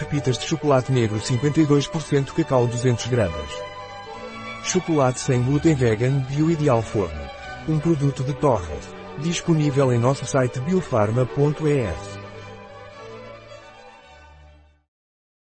pepitas de chocolate negro 52% cacau 200 gramas. Chocolate sem glúten vegan Bio Ideal Forno. Um produto de Torres. Disponível em nosso site biofarma.es.